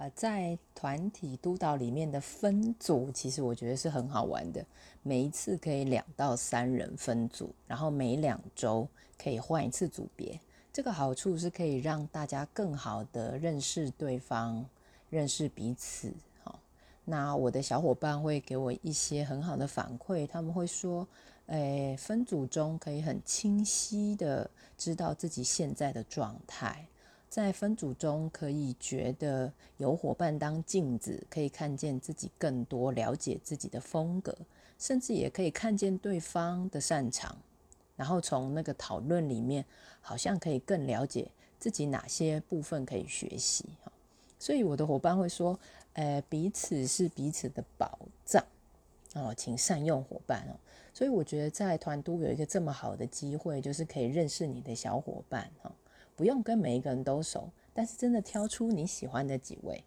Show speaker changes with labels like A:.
A: 呃，在团体督导里面的分组，其实我觉得是很好玩的。每一次可以两到三人分组，然后每两周可以换一次组别。这个好处是可以让大家更好的认识对方，认识彼此。好，那我的小伙伴会给我一些很好的反馈，他们会说，诶，分组中可以很清晰的知道自己现在的状态。在分组中，可以觉得有伙伴当镜子，可以看见自己更多，了解自己的风格，甚至也可以看见对方的擅长，然后从那个讨论里面，好像可以更了解自己哪些部分可以学习。所以我的伙伴会说：“呃，彼此是彼此的宝藏哦，请善用伙伴哦。”所以我觉得在团都有一个这么好的机会，就是可以认识你的小伙伴哈。不用跟每一个人都熟，但是真的挑出你喜欢的几位。